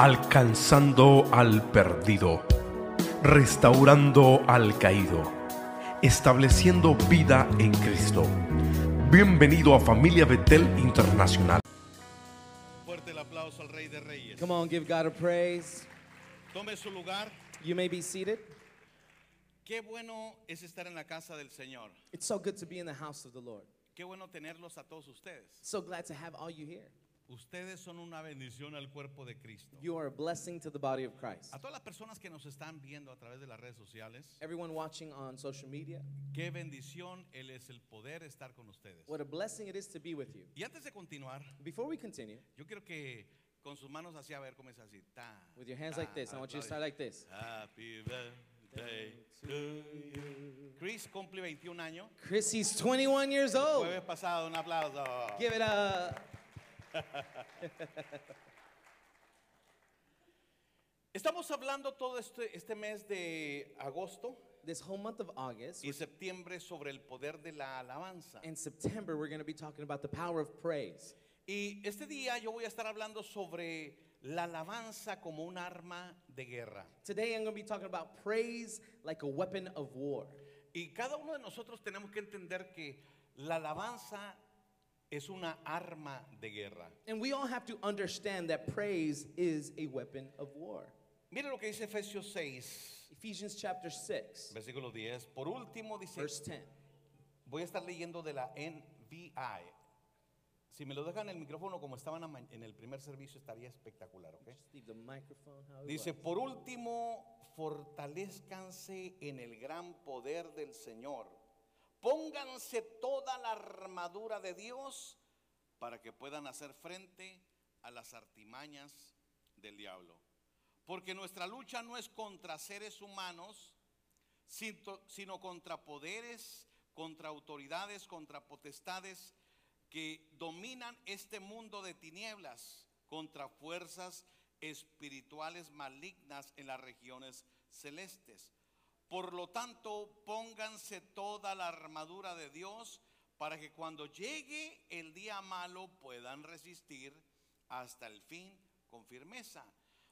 alcanzando al perdido, restaurando al caído, estableciendo vida en Cristo. Bienvenido a Familia Betel Internacional. Fuerte el aplauso al Rey de Reyes. Come on, give God a praise. Tome su lugar. You may be seated. Qué bueno es estar en la casa del Señor. It's so good to be in the house of the Lord. Qué bueno tenerlos a todos ustedes. So glad to have all you here. Ustedes son una bendición al cuerpo de Cristo. You are a blessing to the body of Christ. A todas las personas que nos están viendo a través de las redes sociales, Everyone watching on social media, qué bendición Él es el poder estar con ustedes. what a blessing it is to be with you. Y antes de continuar, Before we continue, yo quiero que con sus manos así a ver cómo es así. Ta, with your hands ta, like this, I want you to start like this. Happy birthday to you. Chris cumple 21 años. Chrissy's 21 years old. Jueves pasado, un aplauso. Give it a. Estamos hablando todo este, este mes de agosto This whole month of August y septiembre sobre el poder de la alabanza. and September, we're going to be talking about the power of praise. Y este día yo voy a estar hablando sobre la alabanza como un arma de guerra. Today, I'm going to be talking about praise like a weapon of war. Y cada uno de nosotros tenemos que entender que la alabanza es una arma de guerra. And we all have to understand that praise is a weapon of war. Mire lo que dice Efesios 6, Ephesians chapter 6, versículo 10. Por último dice, verse 10. voy a estar leyendo de la NVI. Si me lo dejan el micrófono como estaban en el primer servicio estaría espectacular, ¿ok? Dice, por último, fortalezcanse en el gran poder del Señor. Pónganse toda la armadura de Dios para que puedan hacer frente a las artimañas del diablo. Porque nuestra lucha no es contra seres humanos, sino contra poderes, contra autoridades, contra potestades que dominan este mundo de tinieblas, contra fuerzas espirituales malignas en las regiones celestes. Por lo tanto, pónganse toda la armadura de Dios para que cuando llegue el día malo puedan resistir hasta el fin con firmeza.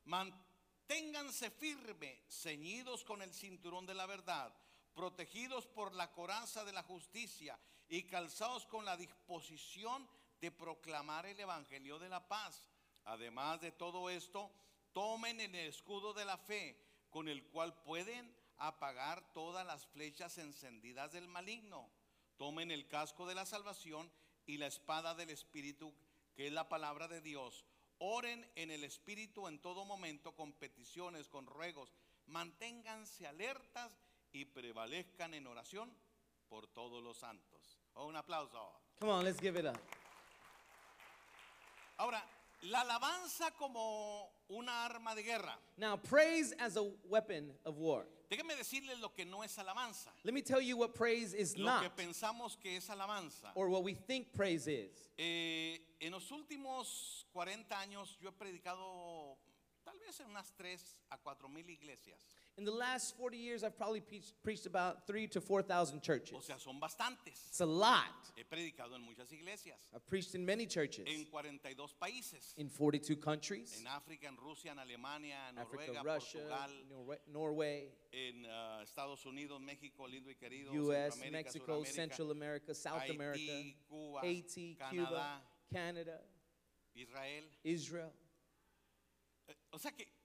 Manténganse firme, ceñidos con el cinturón de la verdad, protegidos por la coraza de la justicia y calzados con la disposición de proclamar el evangelio de la paz. Además de todo esto, tomen el escudo de la fe, con el cual pueden apagar todas las flechas encendidas del maligno. Tomen el casco de la salvación y la espada del Espíritu, que es la palabra de Dios. Oren en el Espíritu en todo momento con peticiones, con ruegos. Manténganse alertas y prevalezcan en oración por todos los santos. Oh, un aplauso. Come on, let's give it up. Ahora, la alabanza como una arma de guerra. Now, praise as a weapon of war. Déjenme decirles lo que no es alabanza. Let me tell you what praise is Lo que not, pensamos que es alabanza. or what we think praise is. Eh, en los últimos 40 años yo he predicado tal vez en unas 3 a 4 mil iglesias. In the last 40 years, I've probably preached, preached about three to 4,000 churches. O sea, son bastantes. It's a lot. He predicado en muchas iglesias. I've preached in many churches, En 42 países. in 42 countries En África, en Rusia, en Alemania, en Africa, Noruega, Russia, Portugal, Norwe- Norway, en ah, Estados Unidos, México, lindo y querido, US, Centroamérica, Mexico, Suramérica, Central America, South Haití, America, Cuba, Haiti, Canadá, Cuba, Canada, Israel. Israel. Eh, O sea que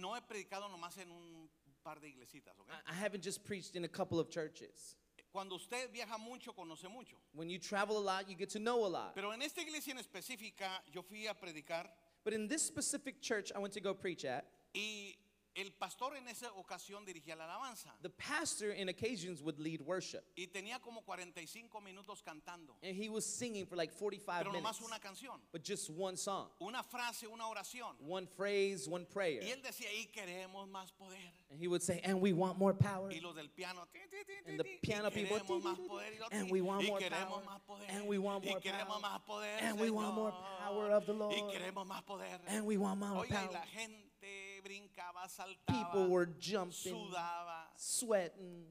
no he predicado nomás en un par de iglesitas, ¿ok? I, haven't just preached in a couple of churches. Cuando usted viaja mucho, conoce mucho. When you travel a lot, you get to know a lot. Pero en esta iglesia en específica, yo fui a predicar But in this specific church I went to go preach at, y el pastor en esa ocasión dirigía la alabanza. the pastor in occasions would lead worship. Y tenía como 45 minutos cantando. And he was singing for like 45 Pero minutes. nomás una canción. But just one song, Una frase, una oración. one phrase, one prayer. Y él decía, y queremos más poder. And he would say, and we want more power. Y los del piano, ti, ti, ti, And the piano y people, queremos más ti, ti, poder. And we want more power. And we want y more queremos power. más poder. And we want more power of the Y Lord. queremos más poder. And we want more Oiga, y power. la gente brincaba, saltaba, People were jumping, sudaba. sweating.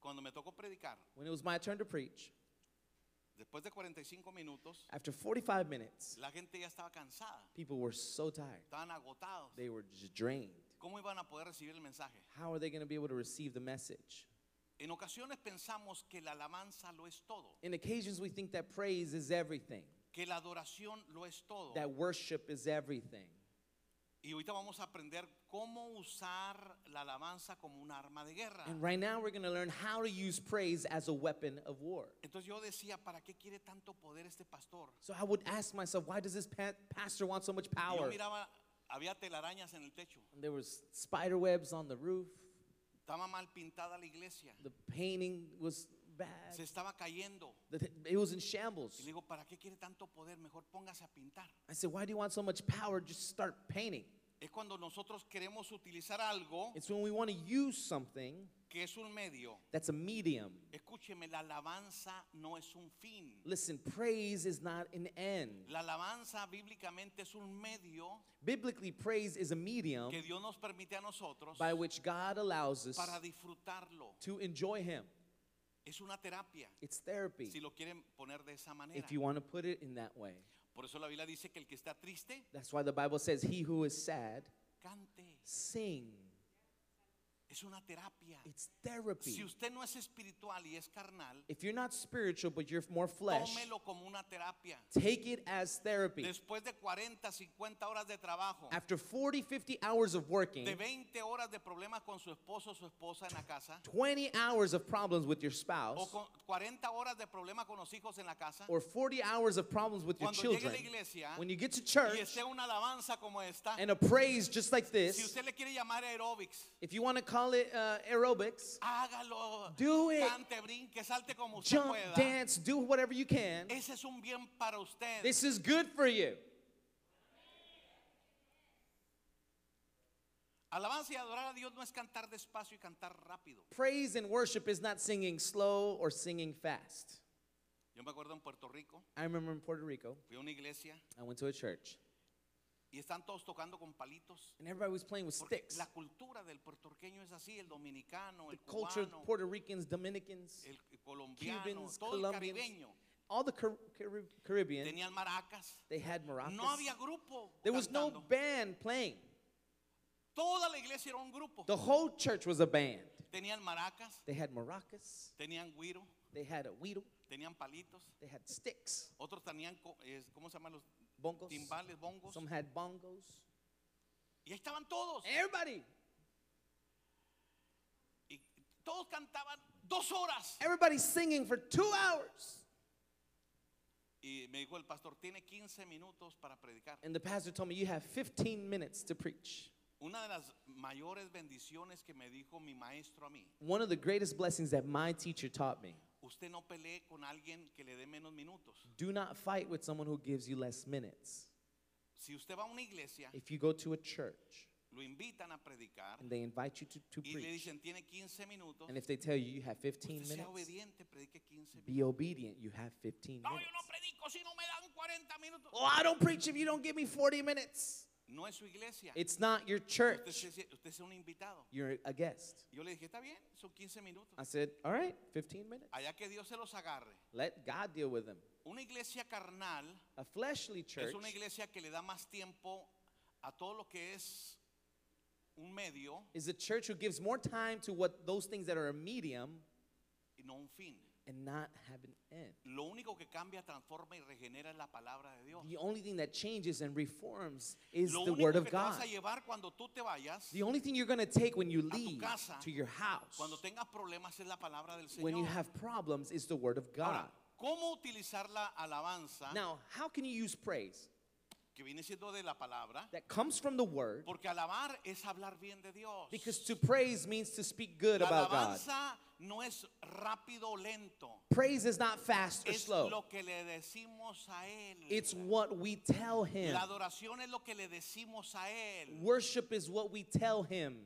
Cuando me tocó predicar, When it was my turn to preach, Después de 45 minutos, After 45 minutes, la gente ya estaba cansada, people were so tired. estaban agotados. They were just drained. ¿Cómo iban a poder recibir el mensaje? How are they going to be able to receive the message? En ocasiones pensamos que la alabanza lo es todo, In occasions, we think that praise is everything, que la adoración lo es todo. that worship is everything. Y ahorita vamos a aprender cómo usar la alabanza como un arma de guerra. And right now, we're going to learn how to use praise as a weapon of war. Entonces yo decía, ¿para qué quiere tanto poder este pastor? So I would ask myself, why does this pa- pastor want so much Y yo power? miraba, había telarañas en el techo, And there was spider webs on the roof. estaba mal pintada la iglesia, The painting was bad. se estaba cayendo. It was in Y shambles. le digo, ¿para qué quiere tanto poder? Mejor póngase a pintar. I said, why do you want so much power? Just start painting. Es cuando nosotros queremos utilizar algo It's when we want to use something que es un medio. that's a medium. Escúcheme, la alabanza no es un fin. Listen, praise is not an end. La alabanza bíblicamente es un medio Biblically, praise is a medium que Dios nos permite a nosotros by which God allows us para disfrutarlo. to enjoy Him. Es una terapia, It's therapy, si lo quieren poner de esa manera. if you want to put it in that way. Por eso la Biblia dice que el que está triste, That's why the Bible says, He who is sad, cante. sing. Es una terapia. It's therapy. Si usted no es espiritual y es carnal, If you're not spiritual, but you're more flesh, tómelo como una terapia. take it as therapy. Después de 40, 50 horas de trabajo, After 40, 50 hours of working, de 20 horas de problemas con su esposo o su esposa en la casa, 20 hours of problems with your o spouse, con 40 horas de problemas con los hijos en la casa, or 40 hours of problems with your cuando llegue a children, la iglesia when you get to y church esté una alabanza como esta, and a praise just like si this, usted le quiere llamar aerobics, if you want to call it uh, aerobics, hágalo, Do it. cante, brinque, salte como usted jump, pueda. dance, do whatever you can. Ese es un bien para usted. This is good for you. Alabanza y adorar a Dios no es cantar despacio y cantar rápido. Praise and worship is not singing slow or singing fast. Yo me acuerdo en Puerto Rico, I remember in Puerto Rico, fui a una iglesia I went to a church, y están todos tocando con palitos. and everybody was playing with sticks. la cultura del puertorriqueño es así, el dominicano, The el culture cubano, Puerto Ricans, Dominicans, el colombiano, Cubans, todo el caribeño. all the Car- Carib- Caribbean, Tenían maracas. they had maracas. No había grupo. There was no cantando. band playing. Toda la iglesia era un grupo. The whole church was a band. Tenían maracas, They had maracas, tenían guiro, they had a weedle, tenían palitos. they had sticks, Otros tenían, ¿cómo se llaman los bongos. timbales, bongos? Some had bongos. Y ahí estaban todos. Everybody, Y todos cantaban dos horas. everybody singing for two hours. Y me dijo el pastor, tiene 15 minutos para predicar. And the pastor told me, You have 15 minutes to preach. Una de las mayores bendiciones que me dijo mi maestro a mí, One of the greatest blessings that my teacher taught me usted no pelee con alguien que le dé menos minutos. do not fight with someone who gives you less minutes. Si usted va a una iglesia, If you go to a church lo invitan a predicar and they invite you to, to y le preach, dicen, tiene 15 minutos, and if they tell you you have 15 usted sea minutes, obediente, predique 15 minutos. be obedient, you have 15 No, minutes. yo no predico si no me dan 40 minutos. Oh, I don't preach if you don't give me 40 minutes. No es su iglesia. It's not your church. usted es un invitado. You're a guest. Yo le dije, está bien, son 15 minutos. I said, all right, 15 minutes. Allá que Dios se los agarre. Let God deal with them. Una iglesia carnal A fleshly church es una iglesia que le da más tiempo a todo lo que es un medio is a church who gives more time to what those things that are a medium y no un fin. And not have an end. Lo único que cambia, transforma y regenera es la palabra de Dios. The only thing that changes and reforms is Lo the único word que of te vas God. a llevar cuando tú te vayas, The only thing you're going to take when you tu leave casa, to your house, cuando tengas problemas, es la palabra del when you have problems, is the word of God. Ahora, ¿cómo utilizar la alabanza Now, how can you use praise que viene siendo de la palabra? that comes from the word? Porque alabar es hablar bien de Dios. Because to praise means to speak good La about God. alabanza no es rápido o lento. Praise is not fast or Es slow. lo que le decimos a Él. It's what we tell him. La adoración es lo que le decimos a Él. Worship is what we tell him.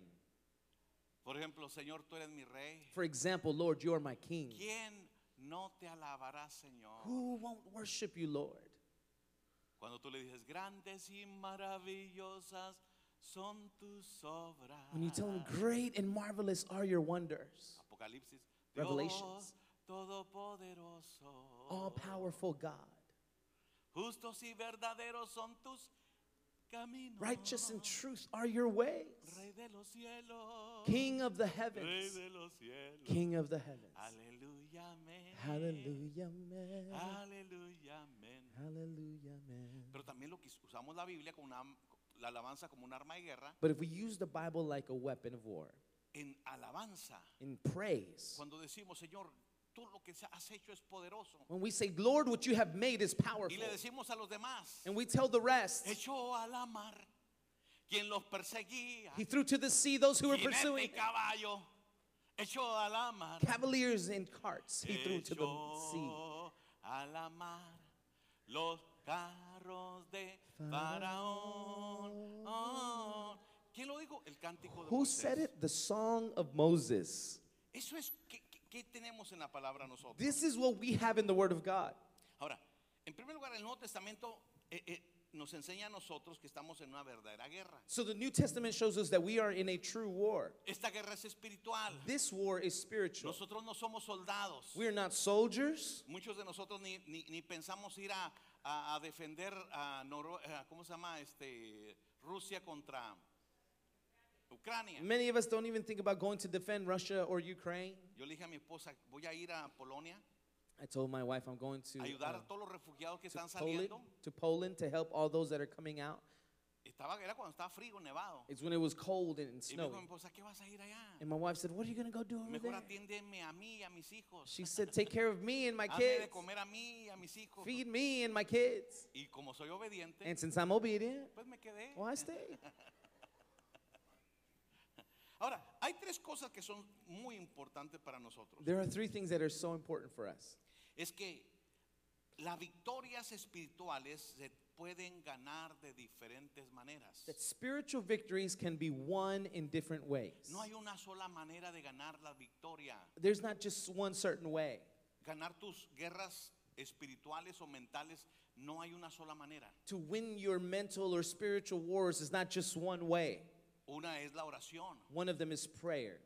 Por ejemplo, Señor, tú eres mi rey. For example, Lord, you are my king. ¿Quién no te alabará, Señor? Who won't worship you, Lord? Cuando tú le dices, grandes y maravillosas son tus obras. When you tell him, great and marvelous are your wonders. Apocalipsis. Revelations. Todopoderoso. all powerful God. Justos y verdaderos son tus caminos. Righteous and truth are your ways. Rey de los cielos. King of the Rey heavens. de los cielos. King of the heavens. Aleluya, amén. Hallelujah, man. Aleluya, amén. Hallelujah, man. Pero también lo que usamos la Biblia como una, la alabanza como un arma de guerra. But if we use the Bible like a weapon of war, En alabanza, in praise, cuando decimos, Señor, tú lo que has hecho es poderoso. when we say, Lord, what you have made is Y powerful, le decimos a los demás, and we tell the rest, echó a la mar quien los perseguía. He threw to the sea those who were pursuing. y caballo, echó a la mar. Cavaliers and carts, he threw to the sea. A la mar los carros de Faraón. Oh. ¿Quién lo dijo? El cántico de Who Moisés. said it? The song of Moses. Eso es ¿qué, qué- qué tenemos en la palabra nosotros. This is what we have in the Word of God. Ahora, en primer lugar, el Nuevo Testamento eh, eh, nos enseña a nosotros que estamos en una verdadera guerra. So the New Testament shows us that we are in a true war. Esta guerra es espiritual. This war is spiritual. Nosotros no somos soldados. We are not soldiers. Muchos de nosotros ni, ni- ni pensamos ir a, a- a defender a, Noro- ¿cómo se llama? Este, Rusia contra Ucrania. Many of us don't even think about going to defend Russia or Ukraine. Yo le dije a mi esposa, voy a ir a Polonia I told my wife I'm going to, ayudar uh, a todos los refugiados que to están Poland, saliendo. to Poland to help all those that are coming out. Estaba, era cuando estaba frío, nevado. It's when it was cold and snowy. mi esposa, ¿qué vas a ir allá? And my wife said, What are you going to go do over Mejor there? a mí a mis hijos. She said, Take care of me and my Hazme de kids. comer a mí a mis hijos. Feed me and my kids. Y como soy obediente, And since I'm obedient, pues me quedé. well, I stay. Ahora, hay tres cosas que son muy importantes para nosotros. There are three things that are so important for us. Es que las victorias espirituales se pueden ganar de diferentes maneras. That spiritual victories can be won in different ways. No hay una sola manera de ganar la victoria. There's not just one certain way. Ganar tus guerras espirituales o mentales, no hay una sola manera. To win your mental or spiritual wars is not just one way. Una es la oración. One of them is prayer.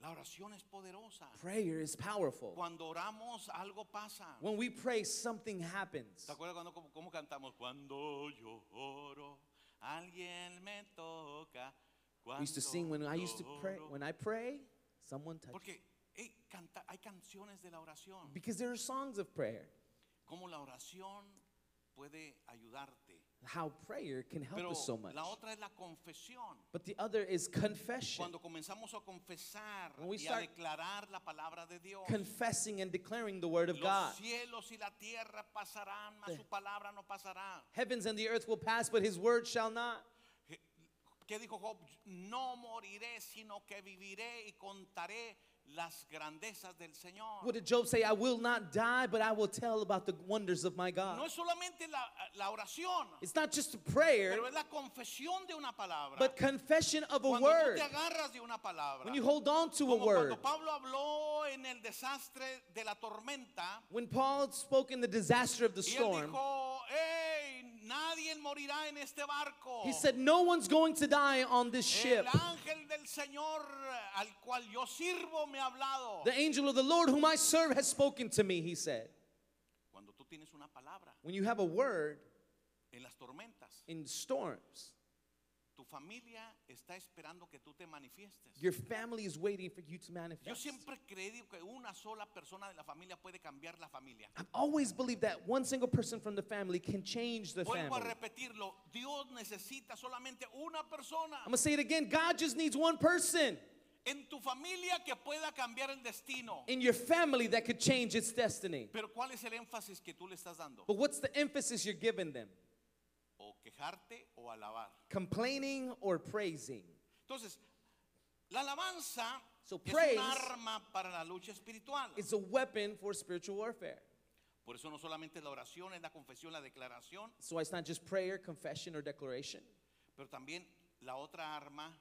La oración es poderosa. Prayer is powerful. Cuando oramos, algo pasa. When we pray, something happens. ¿Te acuerdas cuando cómo, cómo cantamos? Cuando yo oro, alguien me toca. We used to sing when I used to pray. When I pray, someone touches. Porque hey, canta- hay canciones de la oración. Because there are songs of prayer. Cómo la oración puede ayudarte. How prayer can help Pero us so much. la otra es la confesión. But the other is confession. Cuando comenzamos a confesar When we y a start declarar la palabra de Dios. Confessing and declaring the word of Los God. cielos y la tierra pasarán, mas eh. su palabra no pasará. Heavens and the earth will pass, but his word shall not. ¿Qué dijo Job? No moriré, sino que viviré y contaré las grandezas del Señor. What did Job say? I will not die, but I will tell about the wonders of my No God. es solamente la, la oración, It's not just a prayer, pero es la confesión de una palabra. but confession of a Cuando tú word. te agarras de una palabra, When you hold on to a word. cuando Pablo habló en el desastre de la tormenta, When Paul spoke in the disaster of the y él storm, dijo, hey, nadie morirá en este barco. he said, No one's going to die on this ship. El ángel del Señor al cual yo sirvo me ha hablado. The angel of the Lord whom I serve has spoken to me, he said. Cuando tú tienes una palabra When you have a word en las tormentas, in storms, tu familia está esperando que tú te manifiestes. your family is waiting for you to Yo manifest. siempre he creído que una sola persona de la familia puede cambiar la familia. I've always believed that one single person from the family can change the Vuelvo a family. repetirlo, Dios necesita solamente una persona I'm gonna say it again God just needs one person en tu familia que pueda cambiar el destino. in your family that could change its destiny. Pero ¿cuál es el énfasis que tú le estás dando? But what's the emphasis you're giving them? Quejarte o alabar. Complaining or praising? Entonces, la alabanza So es un arma para la lucha espiritual. It's a weapon for spiritual warfare. Por eso no solamente la oración es la confesión, la declaración, So it's not just prayer, confession, or declaration, pero también la otra arma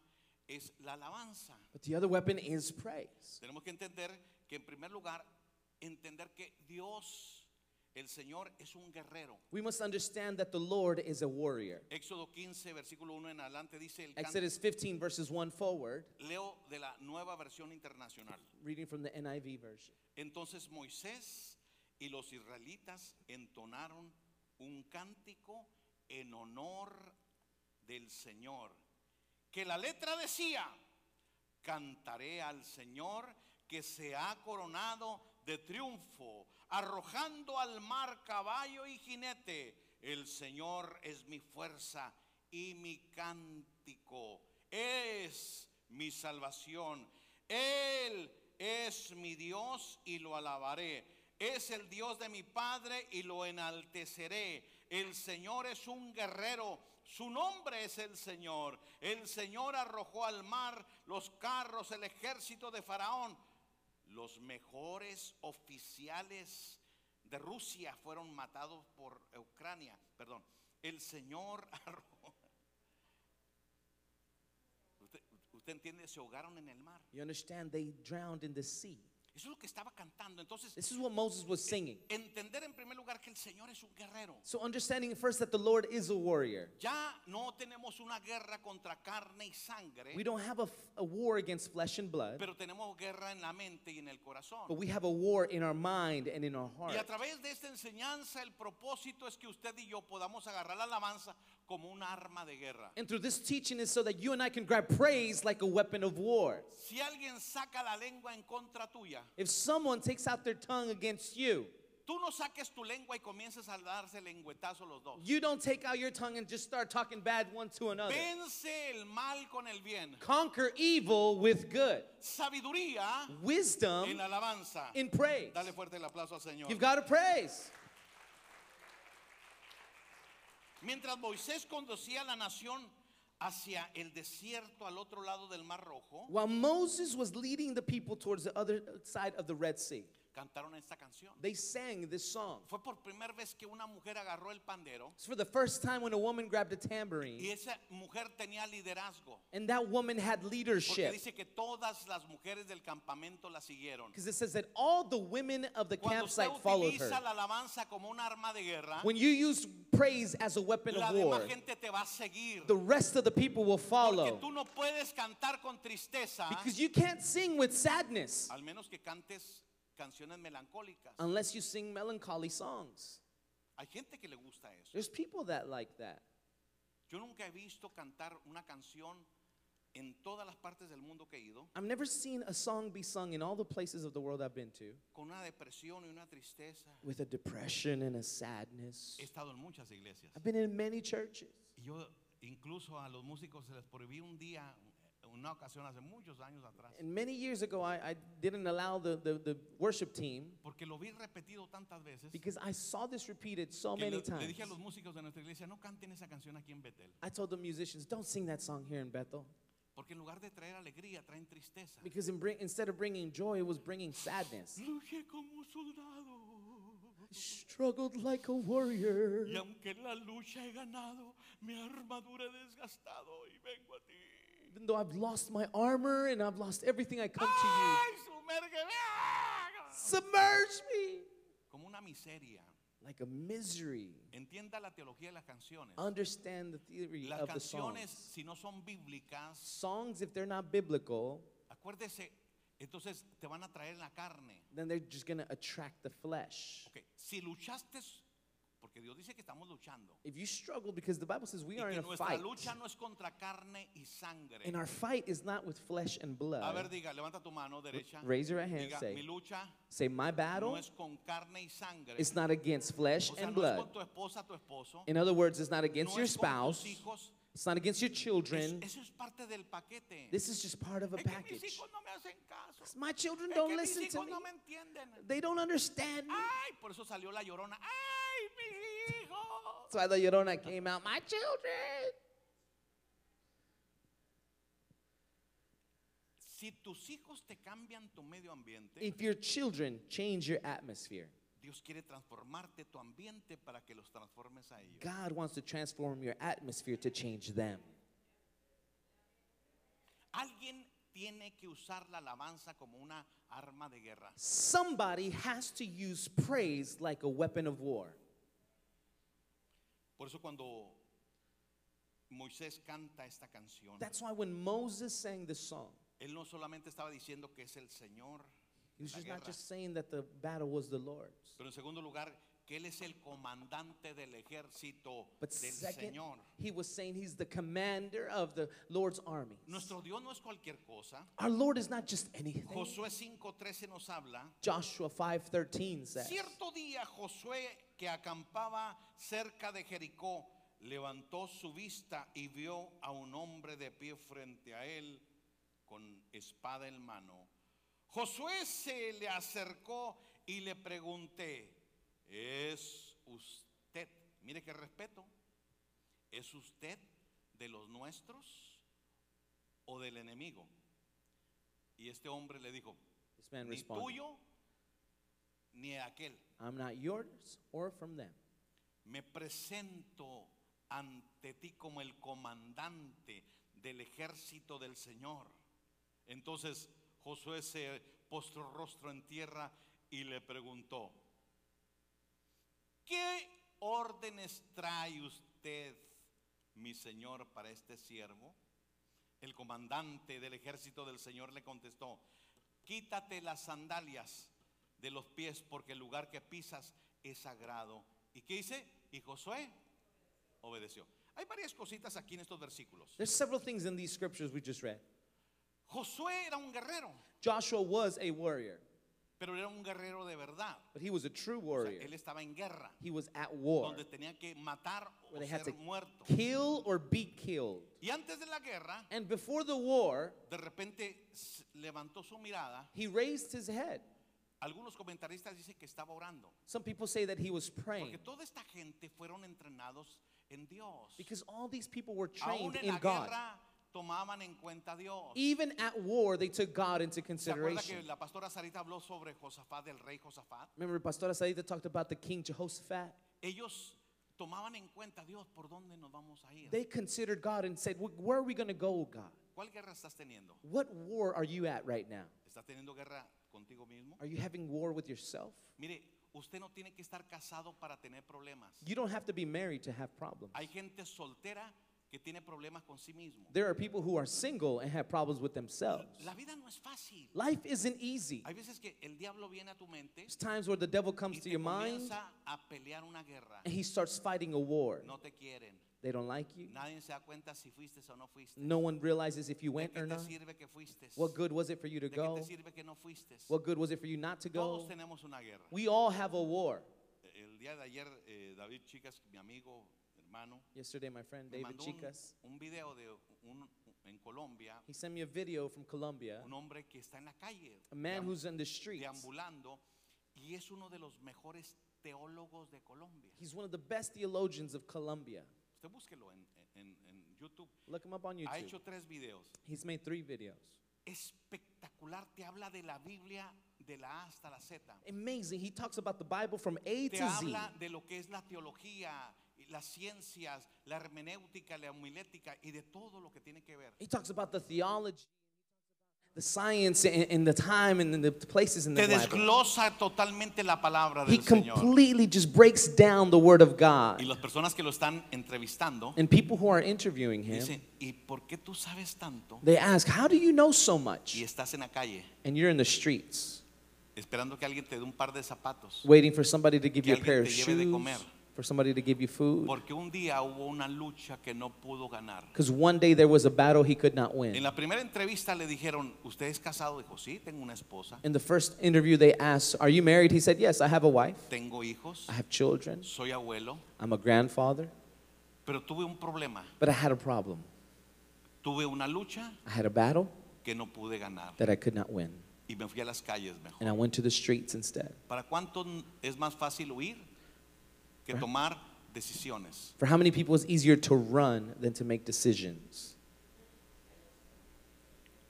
es la alabanza. but the other weapon is praise. Tenemos que entender que en primer lugar, entender que Dios el Señor es un guerrero. We must understand that the Lord is a warrior. Éxodo 15, versículo 1 en adelante dice el Exodus 15, verses 1 forward, Leo de la nueva versión internacional. reading from the NIV version. Entonces Moisés y los israelitas entonaron un cántico en honor del Señor. Que la letra decía, cantaré al Señor que se ha coronado de triunfo, arrojando al mar caballo y jinete. El Señor es mi fuerza y mi cántico. Es mi salvación. Él es mi Dios y lo alabaré. Es el Dios de mi Padre y lo enalteceré. El Señor es un guerrero. Su nombre es el Señor. El Señor arrojó al mar los carros, el ejército de Faraón. Los mejores oficiales de Rusia fueron matados por Ucrania. Perdón. El Señor. Usted, usted entiende, se ahogaron en el mar. You understand? They drowned in the sea. Eso es lo que estaba cantando. Entonces, This is what Moses was singing. entender en primer lugar que el Señor es un guerrero. So, understanding first that the Lord is a warrior. Ya no tenemos una guerra contra carne y sangre, We don't have a, war against flesh and blood, pero tenemos guerra en la mente y en el corazón. but we have a war in our mind and in our Y a heart. través de esta enseñanza el propósito es que usted y yo podamos agarrar la alabanza como un arma de guerra. And through this teaching is so that you and I can grab praise like a weapon of war. Si alguien saca la lengua en contra tuya, If someone takes out their tongue against you, tú no saques tu lengua y comiences a darse lengüetazo los dos. you don't take out your tongue and just start talking bad one to another. Vence el mal con el bien. Conquer evil with good. Sabiduría Wisdom en alabanza. in praise. Dale fuerte el aplauso al Señor. You've got to praise. Mientras Moisés conducía a la nación hacia el desierto al otro lado del Mar Rojo, While Moses was leading the people towards the other side of the Red Sea, cantaron esta canción. they sang this song. Fue por primera vez que una mujer agarró el pandero It's for the first time when a woman grabbed a y tambourine, esa mujer tenía liderazgo. and that woman had Porque leadership. dice que todas las mujeres del campamento la siguieron. Because it says that all the women of the Cuando usted campsite followed her. la alabanza como un arma de guerra, When you use praise as a weapon la of war, gente te va a seguir. the rest of the people will Porque follow. tú no puedes cantar con tristeza, Because you can't sing with sadness al menos que cantes canciones melancólicas. unless you sing melancholy songs. Hay gente que le gusta eso. There's people that like that. Yo nunca he visto cantar una canción en todas las partes del mundo que he ido I've never seen a song be sung in all the places of the world I've been to con una depresión y una tristeza. with a depression and a sadness. He estado en muchas iglesias. I've been in many churches. Y yo incluso a los músicos se les prohibí un día, una ocasión hace muchos años atrás, And many years ago, I, I didn't allow the, the, the worship team porque lo vi repetido tantas veces. because I saw this repeated so que many le, le times. dije a los músicos de nuestra iglesia, no canten esa canción aquí en Betel, I told the musicians, don't sing that song here in Bethel. porque en lugar de traer alegría, traen tristeza. Because in bring, instead of bringing joy, it was bringing sadness. Luché como soldado. Struggled like a warrior. Y aunque en la lucha he ganado, mi armadura he desgastado y vengo a ti. Even though I've lost my armor and I've lost everything, I come to you. Submerge me Como una miseria. like a misery. Entienda la teología de las canciones. Understand the theory Las of the canciones, songs. si no son bíblicas, Songs, if they're not biblical, acuérdese, entonces te van a traer la carne. then they're just going to attract the flesh. Ok, si luchaste, porque Dios dice que estamos luchando. If you struggle, because the Bible says we are in a nuestra fight, lucha no es contra carne y sangre. and our fight is not with flesh and A ver, blood. diga, levanta tu mano derecha. Raise your hand, Diga, say- mi lucha Say, my no battle es con carne y sangre. is not against flesh O sea, and no es blood. con tu esposa, tu esposo. In other words, it's not against no your es con tus spouse, hijos. it's not against your Es- children. eso es parte del paquete. This is just part of a es que mis package. hijos no me hacen caso. My children don't mis listen to hijos me. no me entienden. They don't understand me. Ay, por eso salió la llorona. Mis hijos. The Llorona came out. My children. Si tus hijos te cambian tu medio ambiente, If your children change your atmosphere, Dios quiere transformarte tu ambiente para que los transformes a ellos. God wants to transform your atmosphere to change them. Alguien tiene que usar la alabanza como una arma de guerra. Somebody has to use praise like a weapon of war. Por eso cuando Moisés canta esta canción, That's why when Moses sang this song, él no solamente estaba diciendo que es el Señor, he was la just not guerra, just saying that the battle was the Lord's, pero en segundo lugar, que él es el comandante del ejército but del second, Señor. he was saying he's the commander of the Lord's army. Nuestro Dios no es cualquier cosa. Our Lord is not just anything. Josué 5:13 nos habla. Joshua 5:13 says, Cierto día Josué que acampaba cerca de Jericó levantó su vista y vio a un hombre de pie frente a él con espada en mano. Josué se le acercó y le pregunté, ¿es usted, mire qué respeto, ¿es usted de los nuestros o del enemigo? Y este hombre le dijo, ni tuyo ni aquel. I'm not yours or from them. Me presento ante ti como el comandante del ejército del Señor. Entonces Josué se postró rostro en tierra y le preguntó, ¿qué órdenes trae usted, mi Señor, para este siervo? El comandante del ejército del Señor le contestó, quítate las sandalias de los pies porque el lugar que pisas es sagrado. ¿Y qué dice? Y Josué obedeció. Hay varias cositas aquí en estos versículos. There's several things in these scriptures we just read. Josué era un guerrero, Joshua was a warrior, pero era un guerrero de verdad. but he was a true O sea, warrior. él estaba en guerra, He was at war, donde tenía que matar o ser to muerto. kill or be killed. Y antes de la guerra, And before the war, de repente levantó su mirada. he raised his head. Algunos comentaristas dicen que estaba orando. Some people say that he was praying Porque toda esta gente fueron entrenados en Dios. because all these people were Aún trained en in la God. guerra tomaban en cuenta a Dios. Even at war, they took God into ¿Se acuerda que consideration. la pastora Sarita habló sobre Josafat, del rey Josafat? Remember, Pastora Saida talked about the king Jehoshaphat? Ellos tomaban en cuenta a Dios por dónde nos vamos a ir. They considered God and said, "Wh- Where are we going to go, God? ¿Cuál guerra estás teniendo? What war are you at right now? ¿Estás teniendo guerra contigo mismo? Are you having war with yourself? Mire, usted no tiene que estar casado para tener problemas. You don't have to be married to have problems. Hay gente soltera que tiene problemas con sí mismo. There are people who are single and have problems with themselves. La vida no es fácil. Life isn't easy. Hay veces que el diablo viene a tu mente There's times where the devil y comes to te your mind a pelear una guerra. and he starts fighting a war. No te quieren. They don't like you. Nadie se da cuenta si fuiste o no fuiste. No one realizes if you ¿De went qué or te not. sirve que fuiste? What good was it for you to ¿De qué go? te sirve que no fuiste? What good was it for you not to Todos go? tenemos una guerra. We all have a war. El día de ayer, eh, David Chicas, mi amigo, hermano, Yesterday, my friend me David mandó un, Chicas, un video de un, en Colombia, he sent me a video from Colombia, un hombre que está en la calle, a man deam- who's in the streets. deambulando, y es uno de los mejores teólogos de Colombia. He's one of the best theologians of Colombia. Usted búsquelo en, en- en YouTube. Look him up on Ha YouTube. hecho tres videos. He's made three videos. Espectacular, te habla de la Biblia de la A hasta la Z. Amazing. He talks about the Bible from A Te to Z. habla de lo que es la teología, y las ciencias, la hermenéutica, la homilética y de todo lo que tiene que ver. He talks about the theology, the science, and, and the time and the places in the Te Bible. desglosa totalmente la palabra He del Señor. completely just breaks down the Word of Y God. las personas que lo están entrevistando And people who are interviewing him, dicen, ¿y por qué tú sabes tanto they ask, How do you know so much? y estás en la calle And you're in the streets esperando que alguien te dé un par de zapatos? waiting for somebody to give Que you a pair of lleve de shoes, comer. For somebody to give you food. Porque un día hubo una lucha que no pudo ganar. Because one day there was a battle he could not En win. la primera entrevista le dijeron, ¿usted es casado? Dijo, sí, tengo una esposa, In the first interview, they asked, Are you married? He said, Yes, I have a wife, tengo hijos, I have children, soy abuelo, I'm a grandfather, pero tuve un problema. but I had a problem. Tuve una lucha I had a battle que no pude ganar that I could not win. y me fui a las calles And. I went to the streets instead. ¿Para cuánto es más fácil huir que tomar decisiones? For how many people it's easier to run than to make decisions?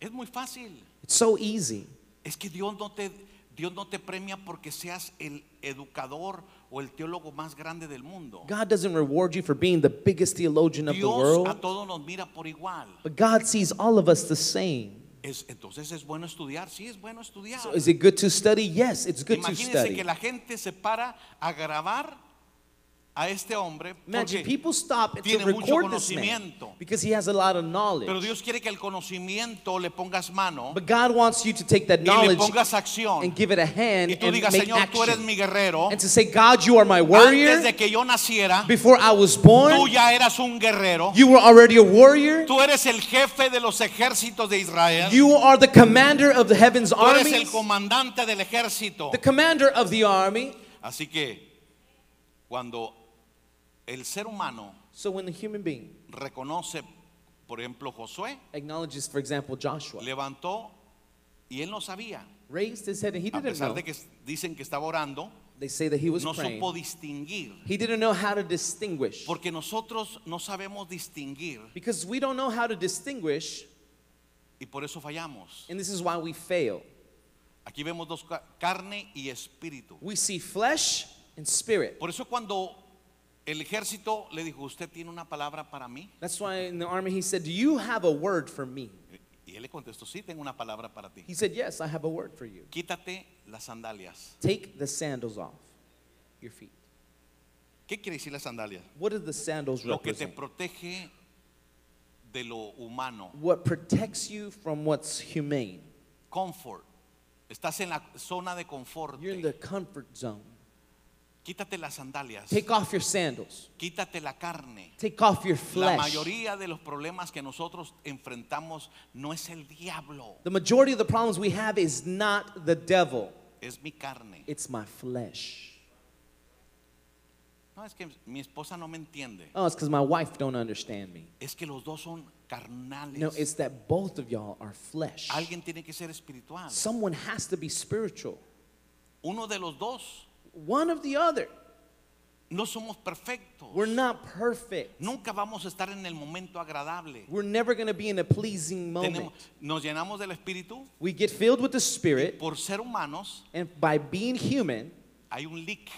Es muy fácil. It's so easy. Es que Dios no te Dios no te premia porque seas el educador o el teólogo más grande del mundo. God doesn't reward you for being the biggest theologian of the Dios a world, todos nos mira por igual. but God sees all of us the same. Es, entonces es bueno estudiar, sí es bueno estudiar. So is it good to study? Yes, it's good to Imagínense study. que la gente se para a grabar a este hombre Imagine porque people stop to tiene mucho record this man conocimiento. because he has a lot of knowledge. Pero Dios quiere que el conocimiento le pongas mano But God wants you to take that y le knowledge pongas acción. and give it a hand Y tú and digas, make Señor, tú eres action. mi guerrero. And to say, God, you are my Antes warrior. de que yo naciera, Before I was tú born, ya eras un guerrero. you were already a warrior. Tú eres el jefe de los ejércitos de Israel. You are the commander of the heavens Tú eres el armies, comandante del ejército. the commander of the army. Así que cuando el ser humano So when the human being reconoce, por ejemplo, Josué acknowledges, for example, Joshua, levantó y él no sabía, raised his head and he a didn't pesar know. de que dicen que estaba orando, They say that he was no praying. supo distinguir. He didn't know how to distinguish. Porque nosotros no sabemos distinguir Because we don't know how to distinguish, y por eso fallamos. and this is why we fail. Aquí vemos dos ca- carne y espíritu. We see flesh and spirit. Por eso cuando el ejército le dijo, "¿Usted tiene una palabra para mí?" That's why in the army he said, Do you have a word for me? Y él le contestó, "Sí, tengo una palabra para ti. He said, Yes, I have a word for you. Quítate las sandalias." Take the sandals off your feet. ¿Qué quiere decir las sandalias? What do the sandals Lo que te represent? protege de lo humano. What protects you from what's humane? Comfort. Estás en la zona de confort. You're in the comfort zone. Quítate las sandalias. Take off your sandals. Quítate la carne. Take off your La flesh. mayoría de los problemas que nosotros enfrentamos no es el diablo, The majority of the problems we have is not the devil, es mi carne. it's my flesh. No es que mi esposa no me entiende, Oh, it's because my wife don't understand me. es que los dos son carnales. No, it's that both of y'all are flesh. Alguien tiene que ser espiritual. Someone has to be spiritual. Uno de los dos. One of the other. No somos perfectos. We're not perfect. Nunca vamos a estar en el momento agradable. We're never going to be in a pleasing moment. Tenemos- nos llenamos del espíritu. We get filled with the Spirit, Por ser humanos and by being human, hay un leak.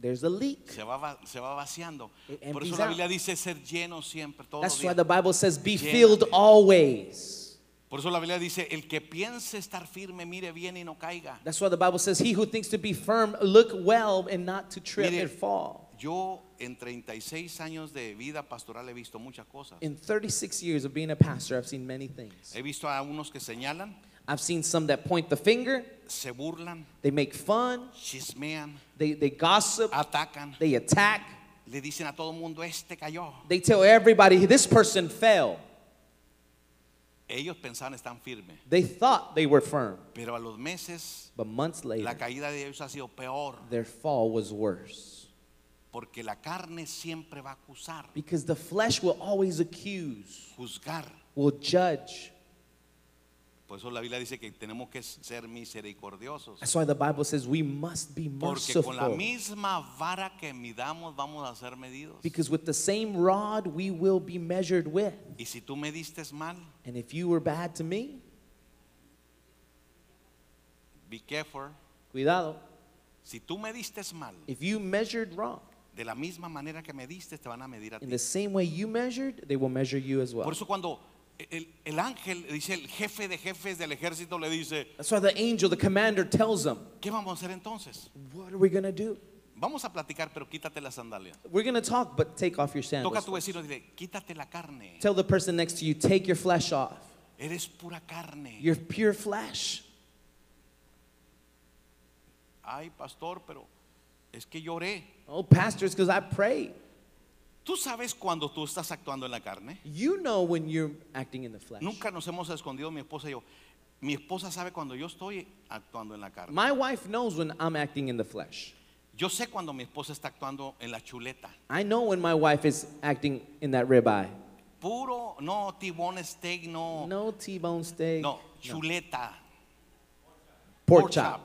there's a leak. Se va, se va vaciando. It Por eso la. Biblia dice ser lleno siempre, todos los That's why the Bible says, be filled always. Por eso la Biblia dice, el que piense estar firme, mire bien y no caiga. That's why the Bible says, he who thinks to be firm, look well and not to trip Mire, and fall. Yo en 36 años de vida pastoral he visto muchas cosas. In 36 years of being a pastor, I've seen many things. He visto a unos que señalan, I've seen some that point the finger, se burlan, they make fun, chismean, they, they gossip, atacan, they attack, le dicen a todo el mundo, este cayó. they tell everybody, this person fell. Ellos pensaban están firmes, They thought they were firm, pero a los meses but months la later, caída de ellos ha sido peor, their fall was worse. porque la carne siempre va a acusar, Because the flesh will always accuse, juzgar. will judge. Por eso la Biblia dice que tenemos que ser misericordiosos. That's why the Bible says we must be Porque con la merciful. misma vara que midamos vamos a ser medidos. Because with the same rod we will be measured with. Y si tú me diste mal, And if you were bad to me, be careful. cuidado. Si tú me diste mal, If you measured wrong, de la misma manera que me diste, te van a medir a in ti. the same way you measured, they will measure you as well. Por eso cuando el, el ángel, dice el jefe de jefes del ejército, le dice, That's why the angel, the commander, tells them, ¿qué vamos a hacer entonces? What are we going to do? Vamos a platicar, pero quítate la sandalia. We're going to talk, but take off your Toca a sandals. tu vecino y dile, quítate la carne. Tell the person next to you, take your flesh off. Eres pura carne. You're pure flesh. Ay, pastor, pero es que lloré. Oh, pastors, because I prayed. ¿Tú sabes cuando tú estás actuando en la carne? You know when you're acting in the flesh. Nunca nos hemos escondido mi esposa y yo. Mi esposa sabe cuando yo estoy actuando en la carne. My wife knows when I'm acting in the flesh. Yo sé cuando mi esposa está actuando en la chuleta. I know when my wife is acting in that ribeye. Puro, no, tibón steak, no. No T-bone steak. No, chuleta. Pork chop.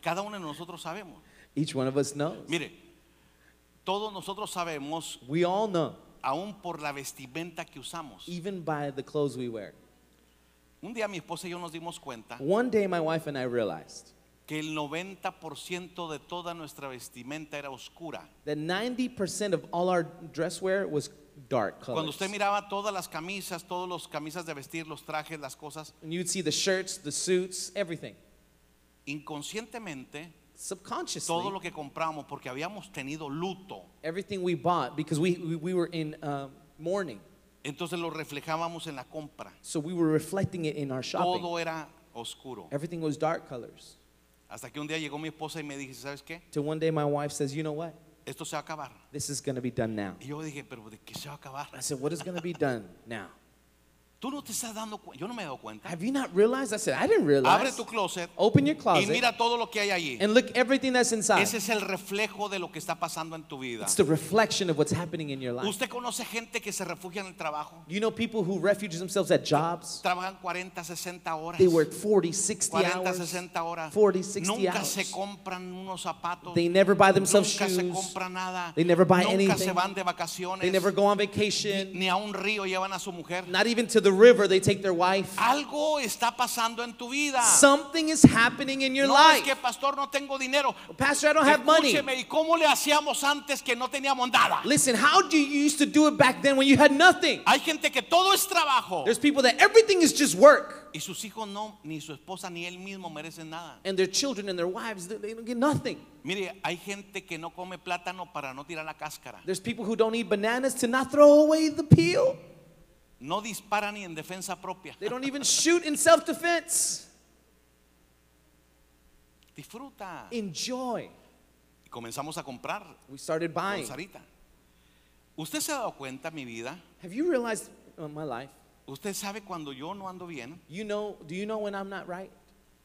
Cada uno de nosotros sabemos. Each one of us knows. Mire, todos nosotros sabemos, We all know, aún por la vestimenta que usamos. even by the clothes we wear. Un día mi esposa y yo nos dimos cuenta One day, my wife and I realized que el 90% de toda nuestra vestimenta era oscura. that 90% of all our dress wear was dark Cuando colors. usted miraba todas las camisas, todas las camisas de vestir, los trajes, las cosas, And you'd see the shirts, the suits, everything. inconscientemente Subconsciously, todo lo que compramos porque habíamos tenido luto. everything we bought, because we, we, we were in um, mourning. Entonces lo reflejábamos en la compra. So we were reflecting it in our shopping. Todo era oscuro. Everything was dark colors. Hasta que un día llegó mi esposa y me ¿sabes qué? Till one day my wife says, you know what? Esto se va a acabar. This is going to be done now. Y yo dije, pero ¿de qué se va a acabar? I said, what is going to be done now? Tú no te estás dando cuenta. Yo no me he dado cuenta. Have you not realized? I said, I didn't Abre realize. tu closet Open your y closet mira todo lo que hay allí. and look everything that's inside. Ese es el reflejo de lo que está pasando en tu vida. It's the reflection of what's happening in your life. Usted conoce gente que se refugia en el trabajo. You know people who refuge themselves at jobs? Trabajan 40, 60 horas. They work 40, 60 40, hours. 60 horas. 40, 60 Nunca hours. se compran unos zapatos. They never buy themselves Nunca se shoes. nada. They never buy Nunca se anything. van de vacaciones. They never go on vacation. Ni a un río llevan a su mujer. Not even to the river they take their wife. Algo está pasando en tu vida. Something is happening in your no es life. que pastor no tengo dinero. Pastor, I don't have money. Escúcheme, ¿y cómo le hacíamos antes que no teníamos nada? Listen, how do you used to do it back then when you had nothing? Hay gente que todo es trabajo. There's people that everything is just work. Y sus hijos no, ni su esposa ni él mismo merecen nada. And their children and their wives, they- they don't get nothing. Mire, hay gente que no come plátano para no tirar la cáscara. There's people who don't eat bananas to not throw away the peel. No dispara ni en defensa propia. They don't even shoot in self defense. Disfruta. Enjoy. Y comenzamos a comprar We started con buying. Sarita. ¿Usted se ha dado cuenta, mi vida? Have you realized uh, my life? ¿Usted sabe cuando yo no ando bien? You know, do you know when I'm not right?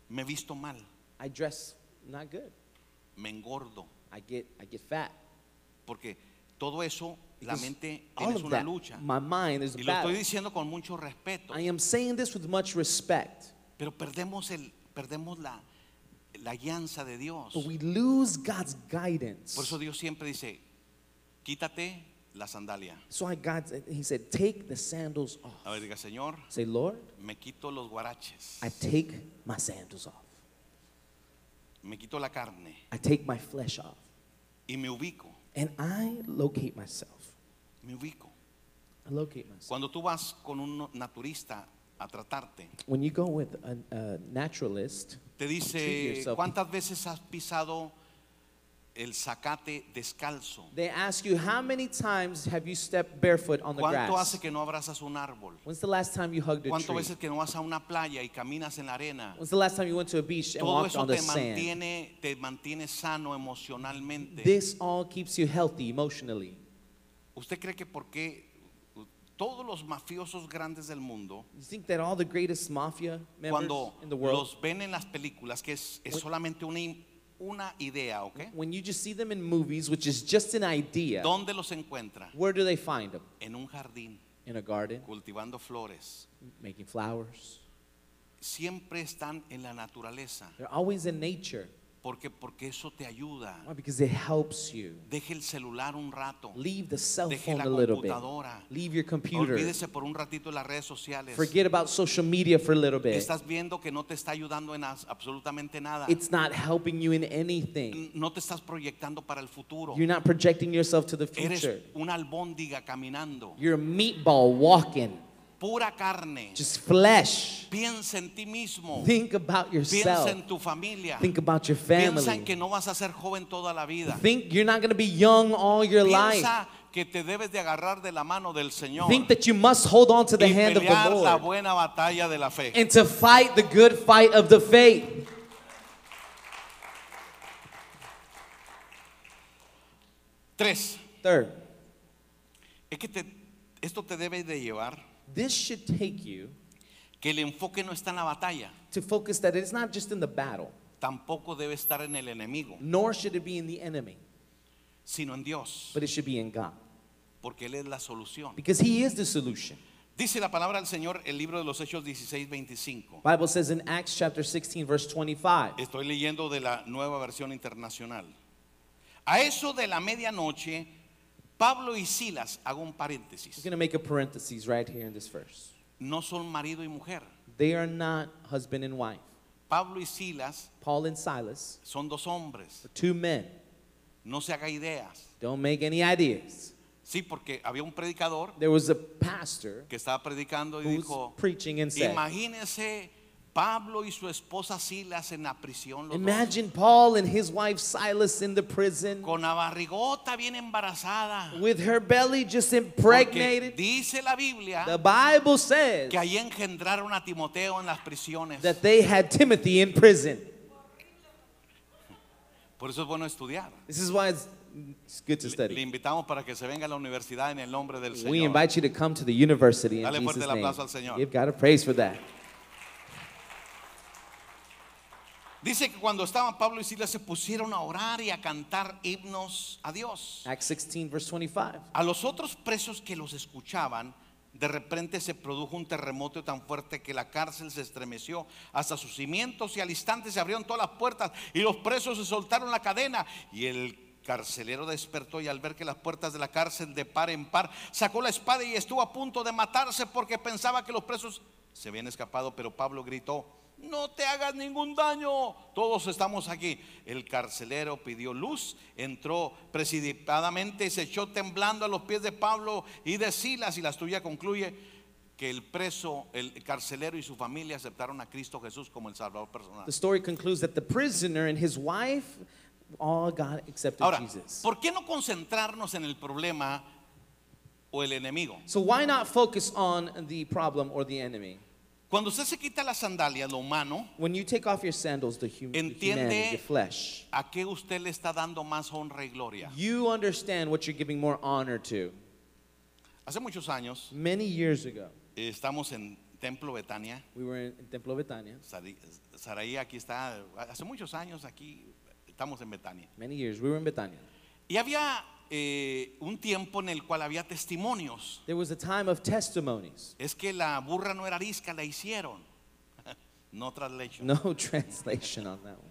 Me visto mal, I dress not good. me engordo. I get I get fat. Porque todo eso, la mente all es of una that, lucha. my mind is a Y lo battle. estoy diciendo con mucho respeto. I am saying this with much respect, Pero perdemos, el, perdemos la, la guianza de Dios. but we lose God's guidance. Por eso Dios siempre dice, quítate la sandalia. So I God, He said, take the sandals off. A ver, diga, Señor, Say, Lord, me quito los guaraches, I take my sandals off. me quito la carne I take my flesh off, y me ubico, and I locate myself. Me ubico. I locate myself. Cuando tú vas con un naturista a tratarte, When you go with a, a naturalist, te Treat dice, yourself. ¿cuántas veces has pisado el zacate descalzo? they ask you, how many times have you stepped barefoot on the ¿Cuánto grass? hace que no abrazas un árbol? When's the last time you hugged a ¿Cuántas tree? veces que no vas a una playa y caminas en la arena? When's the last time you went to a beach and Todo walked eso on the te sand? mantiene, te mantiene sano emocionalmente. This all keeps you healthy emotionally. ¿Usted cree que porque todos los mafiosos grandes del mundo, You think that all the greatest mafia members cuando in the world, los ven en las películas, que es, es solamente una, una idea, ¿ok? when you just see them in movies, which is just an idea, ¿Dónde los encuentra? where do they find them? En un jardín, In a garden, cultivando flores. making flowers. Siempre están en la naturaleza. They're always in nature. Porque, porque eso te ayuda. Why? Because it helps you. Deje el celular un rato. Leave the cell Deje phone la a little bit. computadora. Leave your computer. Olvídese por un ratito de las redes sociales. Forget about social media for a little bit. Estás viendo que no te está ayudando en as- absolutamente nada. It's not helping you in anything. No te estás proyectando para el futuro. You're not projecting yourself to the Eres future. una albóndiga caminando. You're a meatball walking, Pura carne. just flesh. Piensa en ti mismo. Think about Piensa yourself. en tu familia. Think about your Piensa en family. que no vas a ser joven toda la vida. Think you're not going to be young all your life. Piensa que te debes de agarrar de la mano del Señor Think that you must hold on to the y hand of the pelear la Lord buena batalla de la fe. and to fight the good fight of the faith. Tres, Third, es que te- esto te debe de llevar this should take you que el enfoque no está en la batalla, to focus that it's not just in the battle, tampoco debe estar en el enemigo, nor should it be in the enemy, sino en Dios, but it should be in God. porque Él es la solución. Because He is the solution. Dice la palabra del Señor, el libro de los Hechos 16, 25. Bible says in Acts chapter 16, verse 25. Estoy leyendo de la nueva versión internacional. A eso de la medianoche, Pablo y Silas, hago un paréntesis, going to make a parenthesis right here in this verse. no son marido y mujer. They are not husband and wife. Pablo y Silas Paul and Silas son dos hombres. are two men. No se haga ideas. Don't make any ideas. Sí, porque había un predicador There was a pastor que estaba predicando y who was dijo, preaching and said, imagínese Pablo y su esposa Silas en la prisión, Imagine Paul and his wife Silas in the prison con la barrigota bien embarazada. with her belly just Porque impregnated. dice la Biblia The Bible says que ahí engendraron a Timoteo en las prisiones. that they had Timothy in prison. Por eso es bueno estudiar. This is why it's, it's good to Le study. invitamos para que se venga a la universidad en el nombre del We Señor. invite you to come to the university in Dale fuerte Jesus' el name. aplauso al Señor. Give God a praise for that. Dice que cuando estaban Pablo y Silas se pusieron a orar y a cantar himnos a Dios. Acts 16, verse 25. A los otros presos que los escuchaban, de repente se produjo un terremoto tan fuerte que la cárcel se estremeció hasta sus cimientos y al instante se abrieron todas las puertas y los presos se soltaron la cadena y el carcelero despertó y al ver que las puertas de la cárcel de par en par sacó la espada y estuvo a punto de matarse porque pensaba que los presos se habían escapado, pero Pablo gritó, no te hagas ningún daño, todos estamos aquí. El carcelero pidió luz, entró precipipadamente y se echó temblando a los pies de Pablo y de Silas y la tuya concluye que el preso, el carcelero y su familia aceptaron a Cristo Jesús como el Salvador personal. The story concludes that the prisoner and his wife all got accepted Ahora, Jesus. ¿por qué no concentrarnos en el problema o el enemigo? So why not focus on the problem or the enemy? Cuando usted se quita las sandalias, lo humano, When you take off your sandals, the, hum- the Entiende- flesh, ¿a qué usted le está dando más honra y gloria? you understand what you're giving more honor to. Hace muchos años Many years ago, eh, estamos en Templo Betania. we were in Templo Betania. Sari- Saraí aquí está, hace muchos años aquí estamos en Betania. Many years, we were in Betania. Y había eh, un tiempo en el cual había testimonios. There was a time of testimonies. Es que la burra no era arisca, la hicieron. No translation. No translation on that one.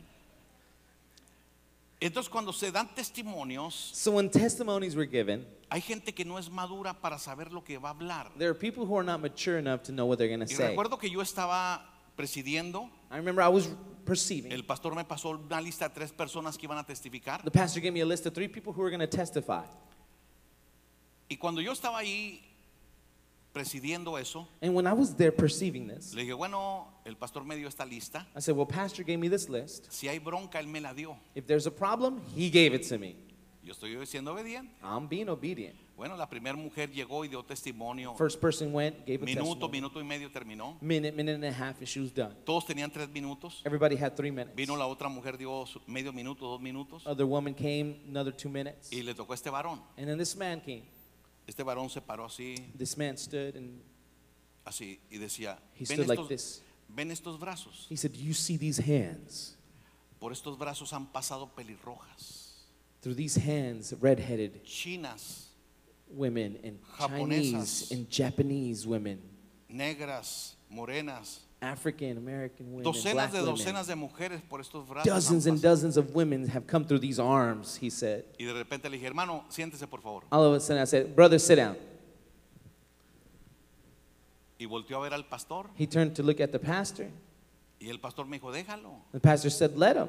Entonces cuando se dan testimonios, So when testimonies were given, hay gente que no es madura para saber lo que va a hablar. there are people who are not mature enough to know what they're going to Y say. recuerdo que yo estaba presidiendo, I remember I was perceiving. el pastor me pasó una lista de tres personas que iban a testificar. The pastor gave me a list of three people who were going to testify. Y cuando yo estaba ahí presidiendo eso, And when I was there perceiving this, le dije, bueno, el pastor me dio esta lista. I said, Well, Pastor gave me this list. Si hay bronca, él me la dio. If there's a problem, he gave it to me. Yo estoy siendo obediente. I'm being obedient. Bueno, la primera mujer llegó y dio testimonio. First person went, gave a Minuto, testimony. minuto y medio terminó. Minute, minute and a half, and she was done. Todos tenían tres minutos. Everybody had three minutes. Vino la otra mujer, dio su- medio minuto, dos minutos. Other woman came, another two minutes. Y le tocó a este varón. And then this man came. Este varón se paró así, This man stood and así, y decía, he ven stood like estos, this. ven estos brazos. He said, You see these hands? Por estos brazos han pasado pelirrojas, Through these hands, redheaded chinas, women and Japonesas. Chinese and Japanese women, negras, morenas, African American women, docenas black de women. docenas de mujeres por estos brazos. han Dozens and pasado. dozens of women have come through these arms, he said. Y de repente le dije, hermano, siéntese por favor. All of a sudden, I said, Brother, sit down. Y volteó a ver al pastor He turned to look at the pastor. y el pastor me dijo, déjalo. The pastor said, Let him.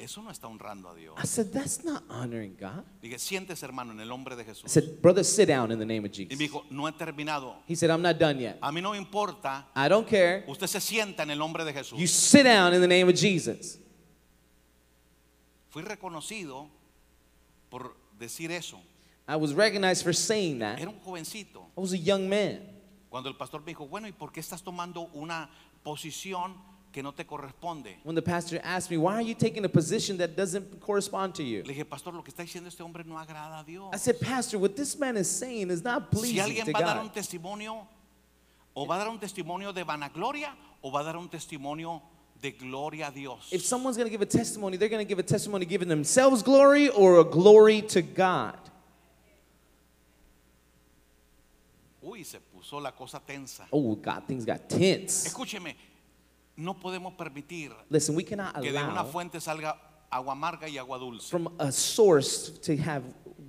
Eso no está honrando a Dios. I said, That's not honoring God. Dije, siéntese hermano en el nombre de I Jesús. said, Brother, sit down in the name of Y me Jesus. dijo, no he terminado. He said, I'm not done yet. A mí no me importa. I don't care. Usted se sienta en el nombre de Jesús. You sit down in the name of Jesus. Fui reconocido por decir eso. I was recognized for saying that. Era un jovencito. I was a young man. Cuando el pastor me dijo, bueno, ¿y por qué estás tomando una posición que no te corresponde? When the pastor asked me, Why are you taking a position that doesn't correspond to you? Le dije, pastor, lo que está diciendo este hombre no agrada a Dios. I said, Pastor, what this man is saying is not Si pleasing alguien to va a dar un God. testimonio, o va a dar un testimonio de vanagloria, o va a dar un testimonio de gloria a Dios. If someone's going to give a testimony, they're going to give a testimony giving themselves glory or a glory to God. Uy, se puso la cosa tensa. Oh, God, things got tense. Escúcheme, no podemos permitir Listen, we cannot que de una allow fuente salga agua amarga y agua dulce. from a source to have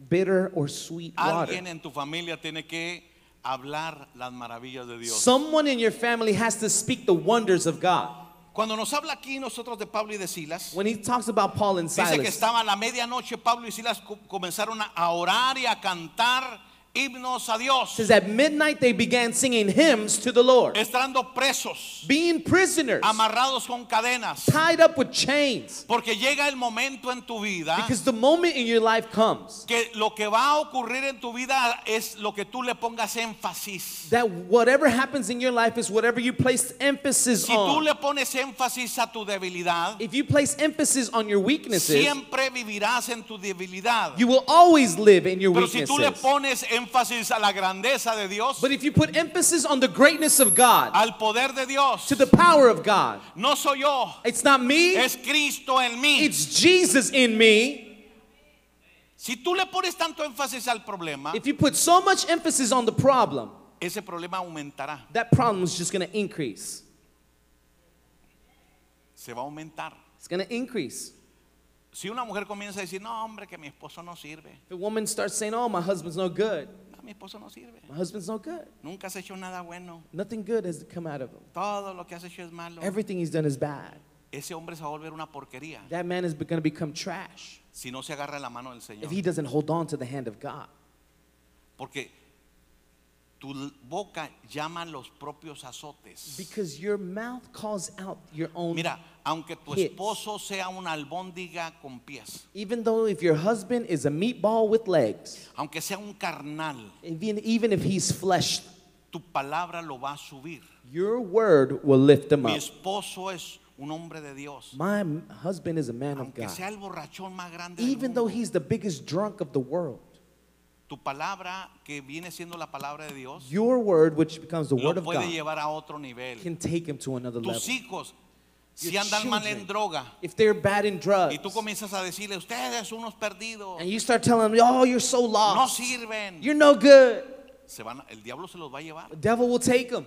bitter or sweet water. Alguien en tu familia tiene que hablar las maravillas de Dios. Someone in your family has to speak the wonders of God. Cuando nos habla aquí nosotros de Pablo y de Silas, When he talks about Paul and dice que Silas, estaba a la medianoche, Pablo y Silas co- comenzaron a- a orar y a cantar himnos a Dios, says at midnight they began singing hymns to the Lord, estando presos, being prisoners, amarrados con cadenas. tied up with chains. Porque llega el momento en tu vida Because the moment in your life comes que lo que va a ocurrir en tu vida es lo que tú le pongas énfasis. that whatever happens in your life is whatever you place emphasis Si tú on. le pones énfasis a tu debilidad, If you place emphasis on your weaknesses, siempre vivirás en tu debilidad. you will always live in your Pero si tú le weaknesses. pones énfasis a la grandeza de Dios, But if you put emphasis on the greatness of God, al poder de Dios, to the power of God, no soy yo, it's not me, es Cristo en mí. it's Jesus in me. Si tú le pones tanto énfasis al problema, If you put so much emphasis on the problem, ese problema aumentará, that problem is just going to increase. se va a aumentar. It's going to increase. Si una mujer comienza a decir, no hombre, que mi esposo no sirve, If a woman starts saying, "Oh, my husband's no good. no, mi esposo no sirve, My husband's no good. nunca has hecho nada bueno, Nothing good has come out of him. todo lo que has hecho es malo, Everything he's done is bad." ese hombre se va a volver una porquería That man is going to become trash si no se agarra la mano del Señor. if he doesn't hold on to the hand of God. Porque tu boca llama los propios azotes. Because your mouth calls out your own. Mira, aunque tu hits. esposo sea una albóndiga con pies, Even though if your husband is a meatball with legs, aunque sea un carnal, even, even if he's flesh, tu palabra lo va a subir. your word will lift him Mi up. esposo es un hombre de Dios. My husband is a man of Aunque sea God. el borrachón más grande del Even though he's the biggest drunk of the world, tu palabra que viene siendo la palabra de Dios your word, which becomes the lo word of puede God, llevar a otro nivel. can take him to another level. Tus hijos, si Your andan mal children, en droga If they're bad in drugs, y tú comienzas a decirle, ustedes unos perdidos, and you start telling them, "Oh, you're so no lost. sirven, You're no good," se van, el diablo se los va a llevar. the devil will take them.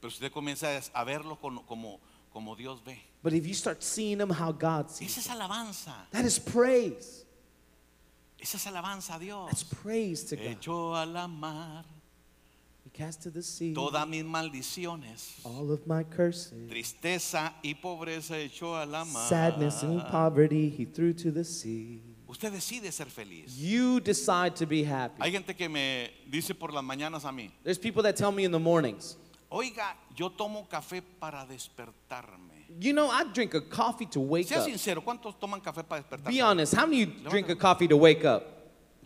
Pero si usted comienza a verlo con- como, como Dios ve, But if you start seeing them how God sees, esa es alabanza, that is praise. Esa es alabanza a Dios. That's praise to God. Echó a la mar He cast to the sea todas mis maldiciones, all of my curses, tristeza y pobreza echó a la mar. sadness and poverty. He threw to the sea. Usted decide ser feliz. You decide to be happy. Hay gente que me dice por las mañanas a mí, There's people that tell me in the mornings, oiga, yo tomo café para despertarme. You know, I drink a coffee to wake Sea up. sincero, ¿cuántos toman café para despertarse? Be honest, how many of you drink a coffee to wake up?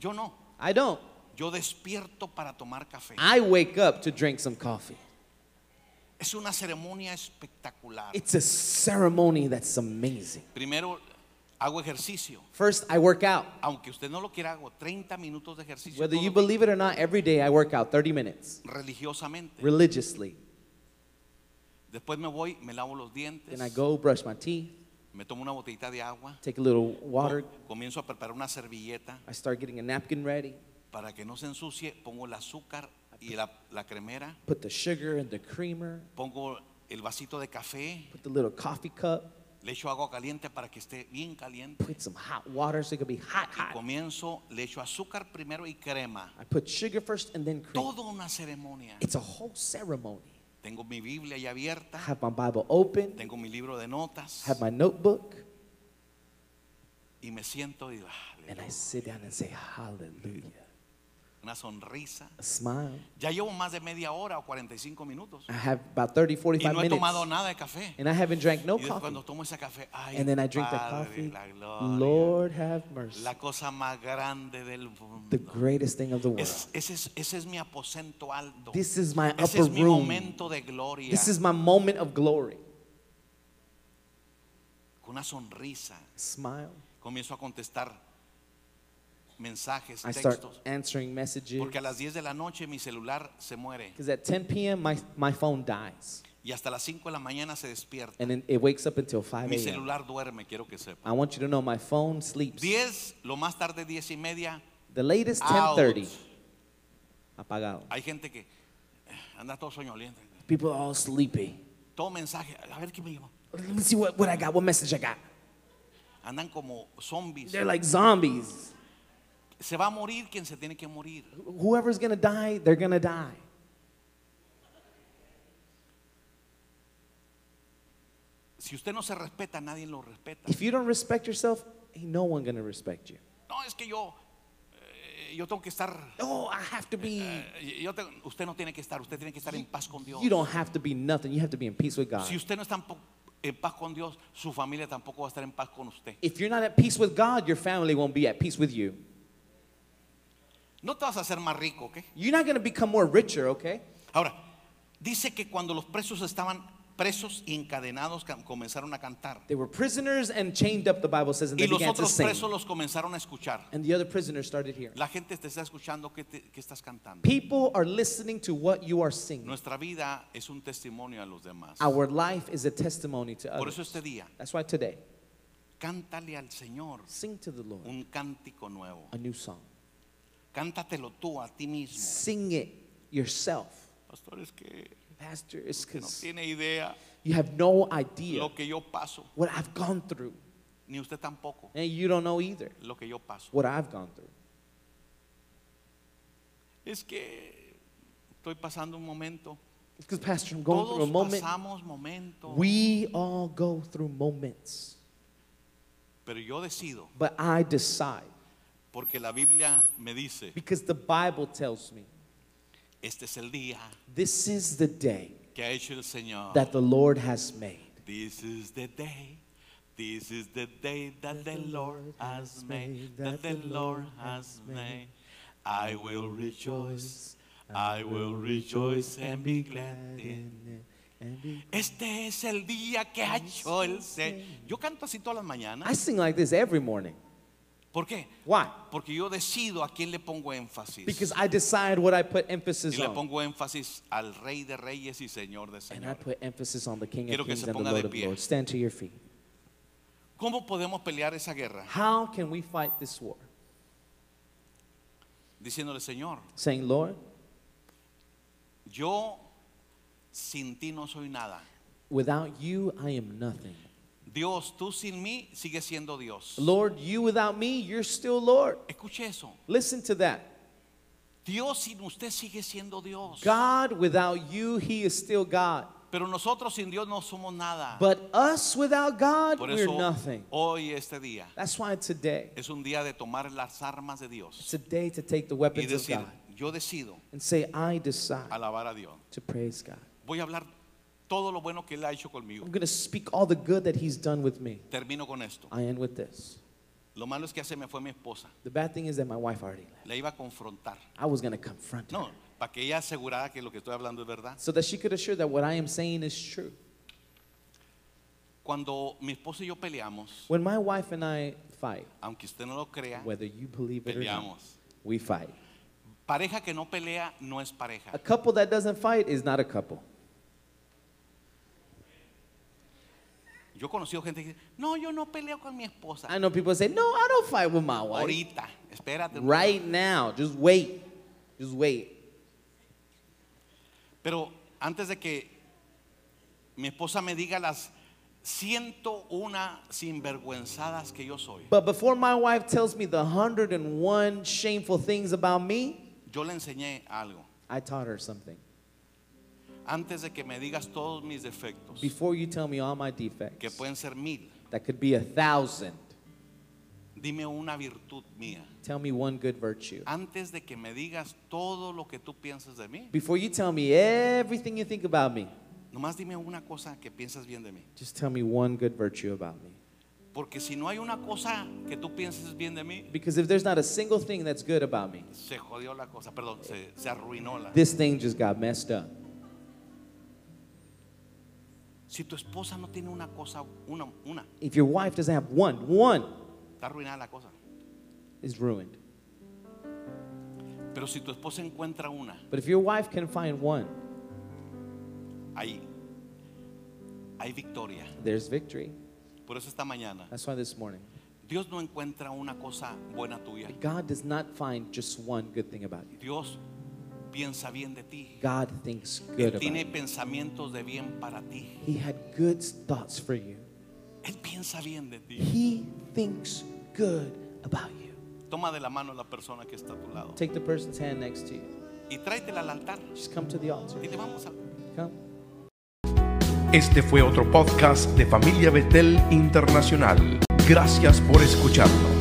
Yo no. I don't. Yo despierto para tomar café. I wake up to drink some coffee. Es una ceremonia espectacular. It's a ceremony that's amazing. Primero hago ejercicio. First, I work out. Aunque usted no lo quiera, hago 30 minutos de ejercicio Whether todos you los believe it or not, every day I work out 30 minutes días, religiosamente. religiously. Después me voy, me lavo los dientes, Then I go brush my teeth, me tomo una botellita de agua, take a little water. co- comienzo a preparar una servilleta I start getting a napkin ready, para que no se ensucie, pongo el azúcar y la, la cremera, put the sugar and the creamer, pongo el vasito de café, put the little coffee cup, le echo agua caliente para que esté bien caliente. put some hot water so it can be hot, hot. Comienzo, le echo azúcar primero y crema. I put sugar first and then cream. Todo una ceremonia. It's a whole ceremony. Tengo mi Biblia ya I abierta, have my Bible open, tengo mi libro de notas. Have my notebook, y me siento y digo, "Ah, and I sit down and say, Hallelujah. Una sonrisa. A smile. Ya llevo más de media hora o 45 minutos I have about 30, y 45 no he minutes, tomado nada de café. and I haven't drank no Y coffee. cuando tomo ese café, ay, And then I drink that coffee. la gloria, Lord have mercy. la cosa más grande del mundo. The greatest thing of the world. Es- ese, es, ese es mi aposento alto. This is my Ese upper es mi room. momento de gloria. This is my moment of glory. Con una sonrisa Smile. comienzo a contestar mensajes, I start textos. answering messages. Porque a las 10 de la noche mi celular se muere Because at 10 p.m., my, my phone dies. y hasta las 5 de la mañana se despierta. And then it wakes up until 5 Mi a.m. celular duerme, quiero que sepa. I want you to know my phone sleeps. 10, lo más tarde 10 y media. The latest out. 10:30. Apagado. Hay gente que eh, anda todo soñoliento. People are all sleepy. Todo mensaje, a ver qué me llegó. Let me see what, what I got, what message I got. Andan como zombies. They're like zombies. Se va a morir quien se tiene que morir. Whoever's gonna die, they're gonna die. Si usted no se respeta, nadie lo respeta. If you don't respect yourself, ain't no one gonna respect you. No, es que yo, eh, yo tengo que estar. Oh, I have to be. eh, yo tengo- usted no tiene que estar, usted tiene que estar en paz con Dios. You don't have to be nothing. You have to be in peace with God. Si usted no está en paz con Dios, su familia tampoco va a estar en paz con usted. If you're not at peace with God, your family won't be at peace with you. No te vas a hacer más rico, ¿ok? You're not gonna become more richer, okay? Ahora, dice que cuando los presos estaban presos y encadenados, comenzaron a cantar. They were prisoners and chained up, the Bible says, and Y they los began to otros sing. presos los comenzaron a escuchar. And the other prisoners started hearing. La gente te está escuchando que, te- que estás cantando. People are listening to what you are singing. Nuestra vida es un testimonio a los demás. Our life is a testimony to Por eso others. este día, That's why today, cántale al Señor sing to the Lord un cántico nuevo. a new song. Cántatelo tú a ti mismo. Sing it yourself. Pastor, es que Pastor, it's no because tiene idea you have no idea lo que yo paso, what I've gone through. ni usted tampoco And you don't know either lo que yo paso. what I've gone through. Es que estoy pasando un momento. Because, Pastor, I'm going through a moment. pasamos momentos, We all go through moments. pero yo decido, But I decide, porque la Biblia me dice, because the Bible tells me, este es el día this is the day que ha hecho el Señor. that the Lord has made. This is the day. This is the day that the Lord has made. That the Lord has made. I will rejoice. I will rejoice and be glad in it. Este es el día que ha hecho el Señor. Yo canto así todas las I mañanas. sing like this every morning. ¿Por qué? Why? Porque yo decido a quién le pongo énfasis. Because I decide what I put emphasis Y le on. pongo énfasis al Rey de Reyes y Señor de And I Señores. put emphasis on the King Quiero of que Kings se and the ponga Lord of pie. Lords. Stand to your feet. ¿Cómo podemos pelear esa guerra? How can we fight this war? Diciéndole, Señor, Saying, Lord, Yo sin ti no soy nada. without you, I am nothing. Dios, tú sin mí sigues siendo Dios. Lord, you without me, you're still Lord. Escuche eso. Listen to that. Dios sin usted sigue siendo Dios. God without you, He is still God. Pero nosotros sin Dios no somos nada. But us without God, Por we're eso nothing. hoy este día That's why today, es un día de tomar las armas de it's Dios a day to take the y weapons of decir, God yo decido and say, I decide alabar a Dios. to praise God. Voy a hablar todo lo bueno que él ha hecho conmigo. I'm going to speak all the good that He's done with me. Termino con esto. I end with this. Lo malo es que hace me fue mi esposa. The bad thing is that my wife already left. Le iba a confrontar. I was going to confront her No, para que ella asegurara que lo que estoy hablando es verdad. so that she could assure that what I am saying is true. Cuando mi esposa y yo peleamos, When my wife and I fight, aunque usted no lo crea, whether you believe it or not, peleamos. we fight. Pareja que no pelea no es pareja. A couple that doesn't fight is not a couple. Yo he conocido gente que dice, no, yo no peleo con mi esposa. I know people say, no, I don't fight with my wife. Ahorita, espérate. Right now, just wait. Just wait. Pero antes de que mi esposa me diga las 101 sinvergüenzadas que yo soy, But before my wife tells me the 101 shameful things about me, yo le enseñé algo. I taught her something. Antes de que me digas todos mis defectos, Before you tell me all my que defects, pueden ser mil, that could be a thousand, dime una virtud mía. tell me one good virtue. Antes de que me digas todo lo que tú piensas de mí, Before you tell me everything you think about me, nomás dime una cosa que piensas bien de mí. just tell me one good virtue about me. Porque si no hay una cosa que tú pienses bien de mí, Because if there's not a single thing that's good about me, se jodió la cosa, perdón, se, se arruinó la. this thing just got messed up. Si tu esposa no tiene una cosa, una, una, If your wife doesn't have one, one está arruinada la cosa. is ruined. Pero si tu esposa encuentra una, But if your wife can find one, ahí hay victoria. there's victory. Por eso esta mañana, That's why this morning, Dios no encuentra una cosa buena tuya. God does not find just one good thing about you. Dios piensa bien de ti. God thinks Él good about tiene you. pensamientos de bien para ti. He had good thoughts for you. Él piensa bien de ti. He thinks good about you. Toma de la mano a la persona que está a tu lado Take the person's hand next to you. y tráetela al altar. Just come to the altar. Dile, vamos a... Come. Este fue otro podcast de Familia Betel Internacional. Gracias por escucharnos.